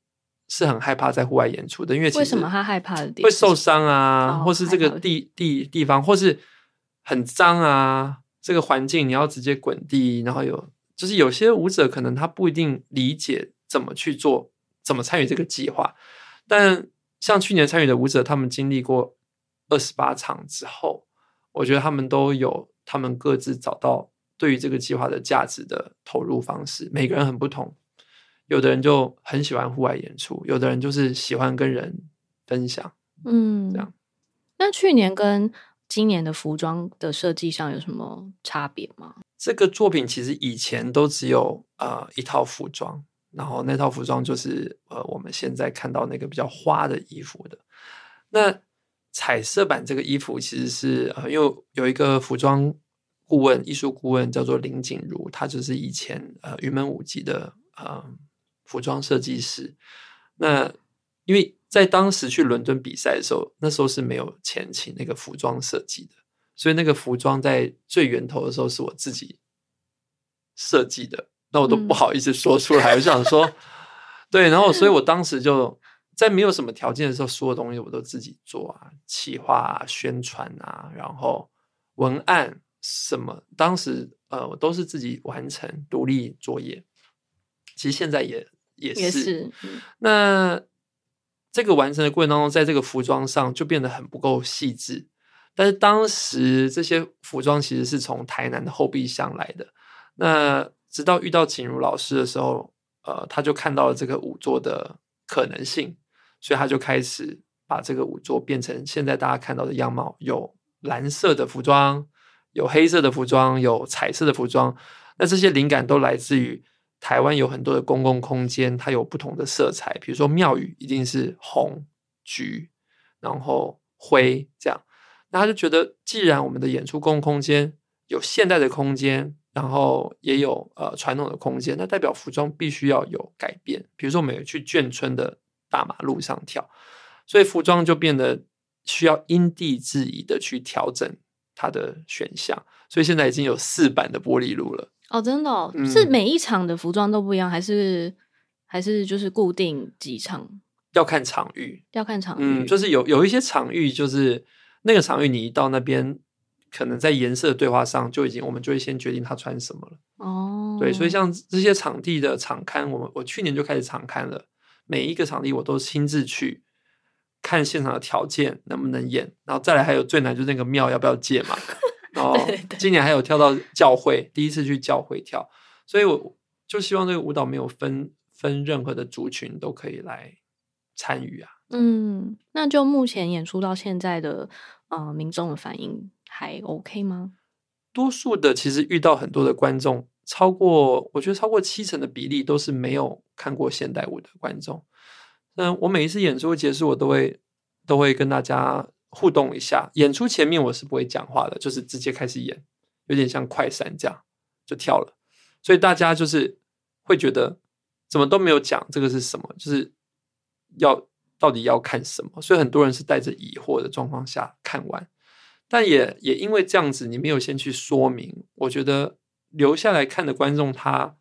是很害怕在户外演出的，因为为什么他害怕的点会受伤啊，哦、或是这个地地地方，或是很脏啊，这个环境你要直接滚地，然后有就是有些舞者可能他不一定理解怎么去做，怎么参与这个计划。但像去年参与的舞者，他们经历过二十八场之后，我觉得他们都有。他们各自找到对于这个计划的价值的投入方式，每个人很不同。有的人就很喜欢户外演出，有的人就是喜欢跟人分享。嗯，这样。那去年跟今年的服装的设计上有什么差别吗？这个作品其实以前都只有呃一套服装，然后那套服装就是呃我们现在看到那个比较花的衣服的。那彩色版这个衣服其实是呃，因为有一个服装顾问、艺术顾问叫做林景如，他就是以前呃云门舞集的呃服装设计师。那因为在当时去伦敦比赛的时候，那时候是没有钱请那个服装设计的，所以那个服装在最源头的时候是我自己设计的，那我都不好意思说出来，嗯、我就想说，对，然后所以我当时就。在没有什么条件的时候，所有东西我都自己做啊，企划啊、宣传啊，然后文案什么，当时呃，我都是自己完成独立作业。其实现在也也是。也是嗯、那这个完成的过程当中，在这个服装上就变得很不够细致。但是当时这些服装其实是从台南的后备箱来的。那直到遇到景如老师的时候，呃，他就看到了这个舞作的可能性。所以他就开始把这个舞作变成现在大家看到的样貌，有蓝色的服装，有黑色的服装，有彩色的服装。那这些灵感都来自于台湾有很多的公共空间，它有不同的色彩，比如说庙宇一定是红、橘，然后灰这样。那他就觉得，既然我们的演出公共空间有现代的空间，然后也有呃传统的空间，那代表服装必须要有改变。比如说，我们有去眷村的大马路上跳，所以服装就变得需要因地制宜的去调整它的选项。所以现在已经有四版的玻璃路了。哦，真的哦，嗯，是每一场的服装都不一样，还是还是就是固定几场？要看场域，要看场域。嗯，就是有有一些场域，就是那个场域，你一到那边。可能在颜色的对话上就已经，我们就会先决定他穿什么了。哦，对，所以像这些场地的场刊，我们我去年就开始场刊了。每一个场地我都亲自去看现场的条件能不能演，然后再来还有最难就是那个庙要不要借嘛。然后今年还有跳到教会，第一次去教会跳，所以我就希望这个舞蹈没有分分任何的族群都可以来参与啊。嗯，那就目前演出到现在的呃民众的反应。还 OK 吗？多数的其实遇到很多的观众，超过我觉得超过七成的比例都是没有看过现代舞的观众。那我每一次演出结束，我都会都会跟大家互动一下。演出前面我是不会讲话的，就是直接开始演，有点像快闪这样就跳了。所以大家就是会觉得怎么都没有讲这个是什么，就是要到底要看什么。所以很多人是带着疑惑的状况下看完。但也也因为这样子，你没有先去说明，我觉得留下来看的观众他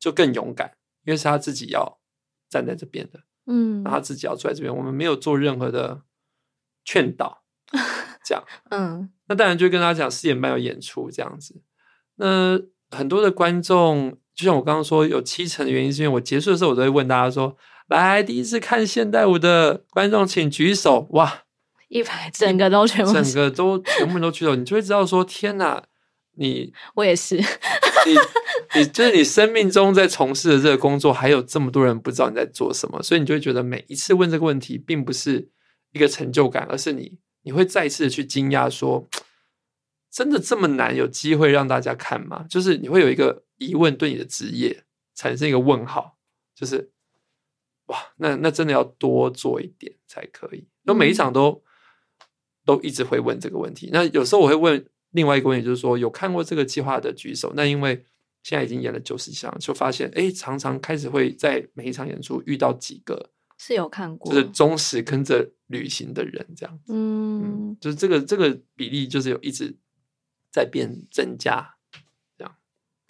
就更勇敢，因为是他自己要站在这边的，嗯，他自己要坐在这边，我们没有做任何的劝导，这样，嗯，那当然就跟大家讲四点半有演出这样子。那很多的观众，就像我刚刚说，有七成的原因是因为我结束的时候，我都会问大家说：“来，第一次看现代舞的观众，请举手。”哇！一排整个都全部，整个都全部都举手，你就会知道说：天哪！你我也是，你你就是你生命中在从事的这个工作，还有这么多人不知道你在做什么，所以你就会觉得每一次问这个问题，并不是一个成就感，而是你你会再次的去惊讶说：真的这么难有机会让大家看吗？就是你会有一个疑问，对你的职业产生一个问号，就是哇，那那真的要多做一点才可以，那每一场都。都一直会问这个问题。那有时候我会问另外一个问题，就是说有看过这个计划的举手。那因为现在已经演了九十场，就发现哎，常常开始会在每一场演出遇到几个是有看过，就是忠实跟着旅行的人这样子。嗯，嗯，就是这个这个比例就是有一直在变增加。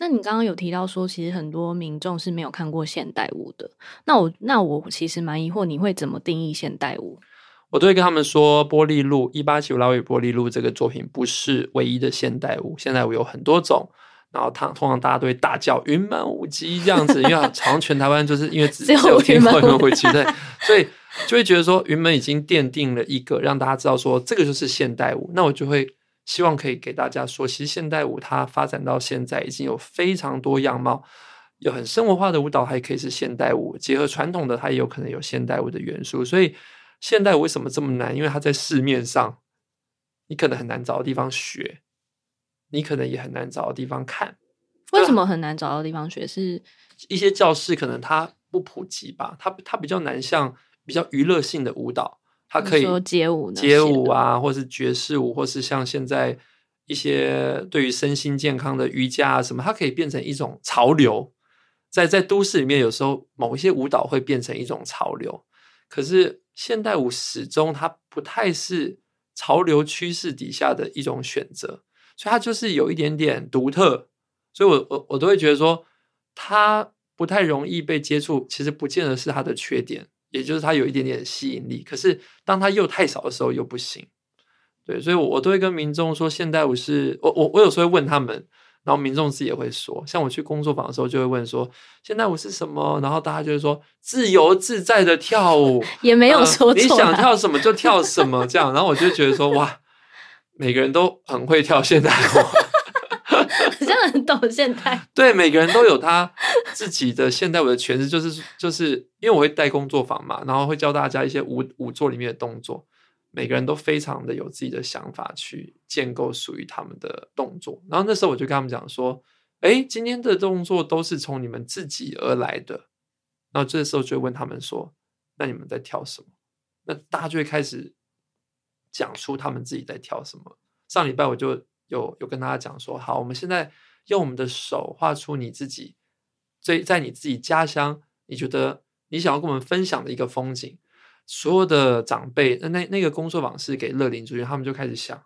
那你刚刚有提到说，其实很多民众是没有看过现代舞的。那我那我其实蛮疑惑，你会怎么定义现代舞？我都会跟他们说，《玻璃路》一八七五拉威与玻璃路这个作品不是唯一的现代舞，现代舞有很多种。然后，他通常大家都会大叫“云门舞集”这样子，因为好像全台湾就是因为只 有听过云门舞集，对，所以就会觉得说云门已经奠定了一个让大家知道说这个就是现代舞。那我就会希望可以给大家说，其实现代舞它发展到现在已经有非常多样貌，有很生活化的舞蹈，还可以是现代舞，结合传统的，它也有可能有现代舞的元素，所以。现代舞为什么这么难？因为它在市面上，你可能很难找到地方学，你可能也很难找到地方看。为什么很难找到地方学？是一些教室可能它不普及吧？它它比较难，像比较娱乐性的舞蹈，它可以街舞、街舞啊，或是爵士舞，或是像现在一些对于身心健康的瑜伽啊什么，它可以变成一种潮流。在在都市里面，有时候某一些舞蹈会变成一种潮流，可是。现代舞始终它不太是潮流趋势底下的一种选择，所以它就是有一点点独特，所以我我我都会觉得说它不太容易被接触，其实不见得是它的缺点，也就是它有一点点吸引力。可是当它又太少的时候又不行，对，所以我我都会跟民众说，现代舞是我我我有时候会问他们。然后民众自己也会说，像我去工作坊的时候，就会问说：“现代舞是什么？”然后大家就会说：“自由自在的跳舞。”也没有说你想跳什么就跳什么这样。然后我就觉得说：“哇，每个人都很会跳现代舞，很懂现代。”对，每个人都有他自己的现代舞的诠释，就是就是因为我会带工作坊嘛，然后会教大家一些舞舞作里面的动作。每个人都非常的有自己的想法去建构属于他们的动作，然后那时候我就跟他们讲说：“哎，今天的动作都是从你们自己而来的。”然后这时候就会问他们说：“那你们在跳什么？”那大家就会开始讲出他们自己在跳什么。上礼拜我就有有跟大家讲说：“好，我们现在用我们的手画出你自己最在你自己家乡，你觉得你想要跟我们分享的一个风景。所有的长辈，那那那个工作坊是给乐龄族群，他们就开始想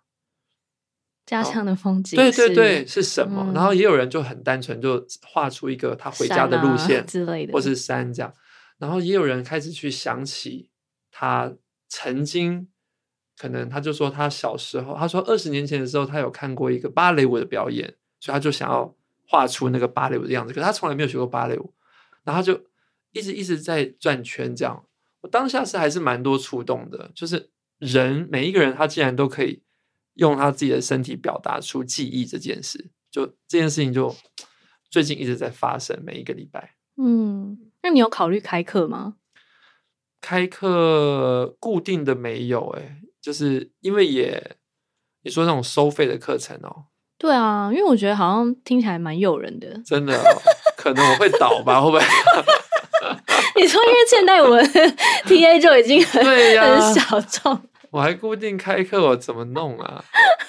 家乡的风景，对对对，是什么？嗯、然后也有人就很单纯，就画出一个他回家的路线、啊、之类的，或是山这样。然后也有人开始去想起他曾经，可能他就说他小时候，他说二十年前的时候，他有看过一个芭蕾舞的表演，所以他就想要画出那个芭蕾舞的样子。可是他从来没有学过芭蕾舞，然后他就一直一直在转圈这样。我当下是还是蛮多触动的，就是人每一个人他竟然都可以用他自己的身体表达出记忆这件事，就这件事情就最近一直在发生，每一个礼拜。嗯，那你有考虑开课吗？开课固定的没有诶，就是因为也你说那种收费的课程哦。对啊，因为我觉得好像听起来蛮诱人的。真的哦，可能我会倒吧？会不会？你说，因为现代文 TA 就已经很很小众，我还固定开课，我怎么弄啊？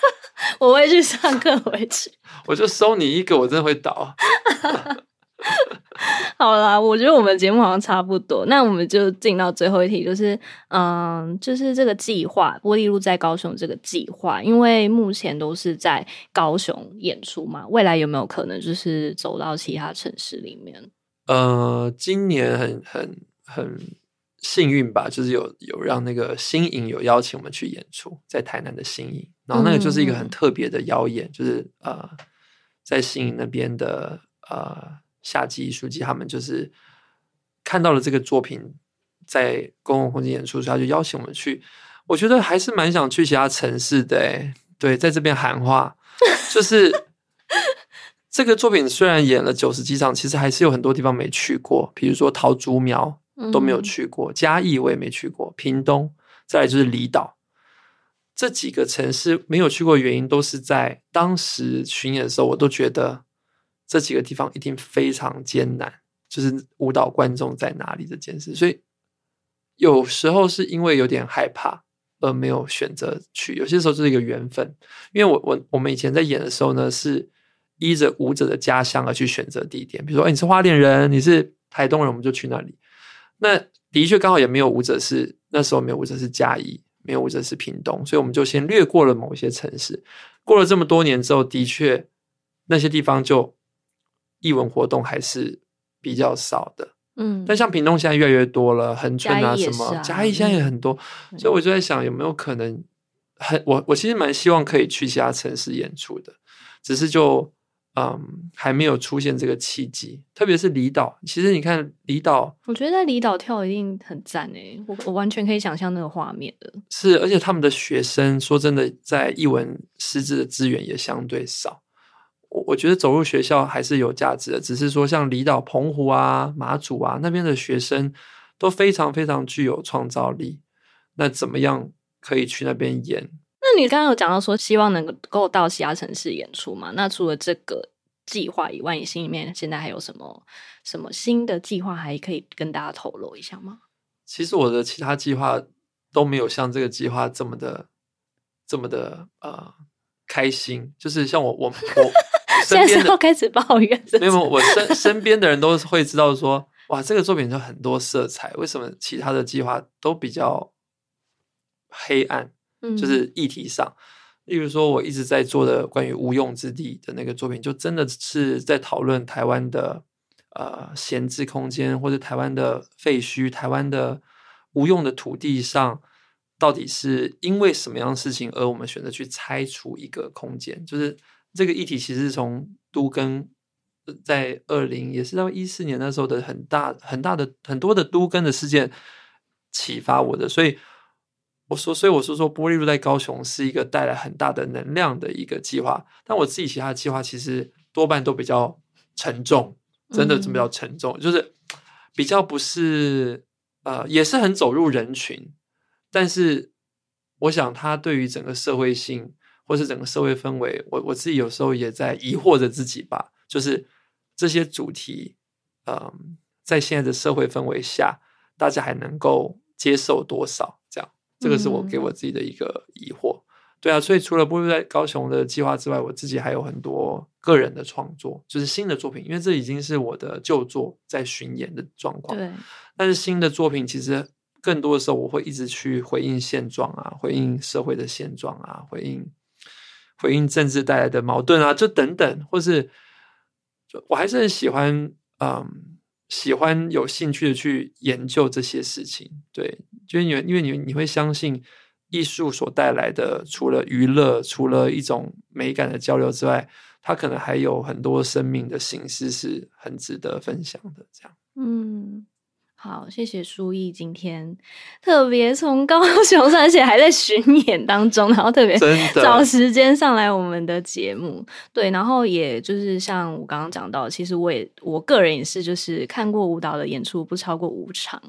我会去上课，我会去。我就收你一个，我真的会倒。好啦，我觉得我们节目好像差不多，那我们就进到最后一题，就是嗯，就是这个计划，玻璃路在高雄这个计划，因为目前都是在高雄演出嘛，未来有没有可能就是走到其他城市里面？呃，今年很很很幸运吧，就是有有让那个新营有邀请我们去演出，在台南的新营，然后那个就是一个很特别的邀演，嗯、就是呃，在新营那边的呃夏季艺术季，他们就是看到了这个作品在公共空间演出，所以他就邀请我们去。我觉得还是蛮想去其他城市的，哎，对，在这边喊话，就是。这个作品虽然演了九十几场，其实还是有很多地方没去过，比如说桃竹苗都没有去过，嘉义我也没去过，屏东，再来就是离岛，这几个城市没有去过的原因，都是在当时巡演的时候，我都觉得这几个地方一定非常艰难，就是舞蹈观众在哪里这件事，所以有时候是因为有点害怕而没有选择去，有些时候就是一个缘分，因为我我我们以前在演的时候呢是。依着舞者的家乡而去选择地点，比如说，哎，你是花莲人，你是台东人，我们就去那里。那的确刚好也没有舞者是那时候没有舞者是嘉义，没有舞者是屏东，所以我们就先略过了某一些城市。过了这么多年之后，的确那些地方就艺文活动还是比较少的。嗯，但像屏东现在越来越多了，恒春啊什么，啊嘉义现在也很多，嗯、所以我就在想有没有可能，很我我其实蛮希望可以去其他城市演出的，只是就。嗯，还没有出现这个契机，特别是离岛。其实你看离岛，我觉得在离岛跳一定很赞诶，我我完全可以想象那个画面的。是，而且他们的学生说真的，在艺文师资的资源也相对少。我我觉得走入学校还是有价值的，只是说像离岛、澎湖啊、马祖啊那边的学生都非常非常具有创造力。那怎么样可以去那边演？那你刚刚有讲到说希望能够到其他城市演出嘛？那除了这个计划以外，你心里面现在还有什么什么新的计划还可以跟大家透露一下吗？其实我的其他计划都没有像这个计划这么的这么的呃开心。就是像我我我 身边的开始抱怨？没有，我身 身边的人都会知道说，哇，这个作品就很多色彩，为什么其他的计划都比较黑暗？就是议题上，例如说，我一直在做的关于无用之地的那个作品，就真的是在讨论台湾的呃闲置空间，或者台湾的废墟、台湾的无用的土地上，到底是因为什么样的事情，而我们选择去拆除一个空间？就是这个议题，其实是从都更在二零也是到一四年那时候的很大很大的很多的都更的事件启发我的，所以。我说，所以我说说，玻璃路在高雄是一个带来很大的能量的一个计划。但我自己其他的计划其实多半都比较沉重，真的比较沉重，嗯、就是比较不是呃，也是很走入人群。但是我想，它对于整个社会性或是整个社会氛围，我我自己有时候也在疑惑着自己吧。就是这些主题，嗯、呃，在现在的社会氛围下，大家还能够接受多少？这样。这个是我给我自己的一个疑惑，嗯、对啊，所以除了波比在高雄的计划之外，我自己还有很多个人的创作，就是新的作品，因为这已经是我的旧作在巡演的状况。对，但是新的作品其实更多的时候，我会一直去回应现状啊，回应社会的现状啊，回应回应政治带来的矛盾啊，就等等，或是我还是很喜欢，嗯，喜欢有兴趣的去研究这些事情。对，就因为因为你你会相信。艺术所带来的，除了娱乐，除了一种美感的交流之外，它可能还有很多生命的形式是很值得分享的。这样，嗯，好，谢谢书毅今天特别从高雄上，而且还在巡演当中，然后特别找时间上来我们的节目。对，然后也就是像我刚刚讲到，其实我也我个人也是，就是看过舞蹈的演出不超过五场。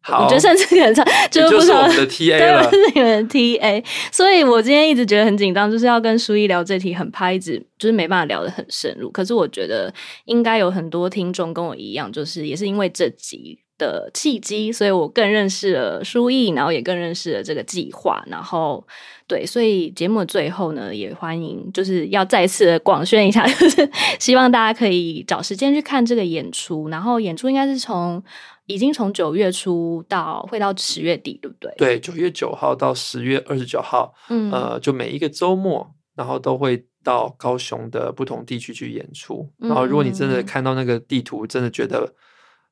好我觉得甚至可能就就是我们的 TA 了，对，是你们的 TA。所以我今天一直觉得很紧张，就是要跟书毅聊这题，很怕一直就是没办法聊得很深入。可是我觉得应该有很多听众跟我一样，就是也是因为这集的契机，所以我更认识了书毅，然后也更认识了这个计划。然后对，所以节目的最后呢，也欢迎就是要再次的广宣一下，就是希望大家可以找时间去看这个演出。然后演出应该是从。已经从九月初到会到十月底，对不对？对，九月九号到十月二十九号，嗯，呃，就每一个周末，然后都会到高雄的不同地区去演出。然后，如果你真的看到那个地图，真的觉得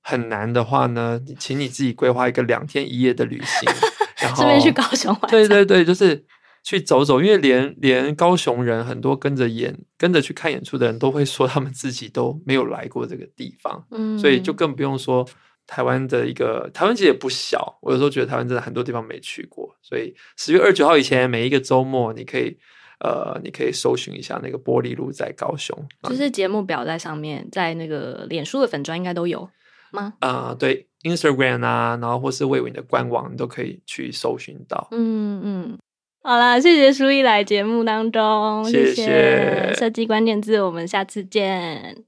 很难的话呢，请你自己规划一个两天一夜的旅行，然后顺便去高雄玩。对对对，就是去走走，因为连连高雄人很多跟着演、跟着去看演出的人都会说，他们自己都没有来过这个地方，嗯，所以就更不用说。台湾的一个台湾其实也不小，我有时候觉得台湾真的很多地方没去过，所以十月二十九号以前每一个周末，你可以呃，你可以搜寻一下那个玻璃路在高雄，就是节目表在上面，在那个脸书的粉砖应该都有吗？啊、呃，对，Instagram 啊，然后或是魏伟的官网，你都可以去搜寻到。嗯嗯，好啦，谢谢舒一来节目当中，谢谢，谢谢设计关键字，我们下次见。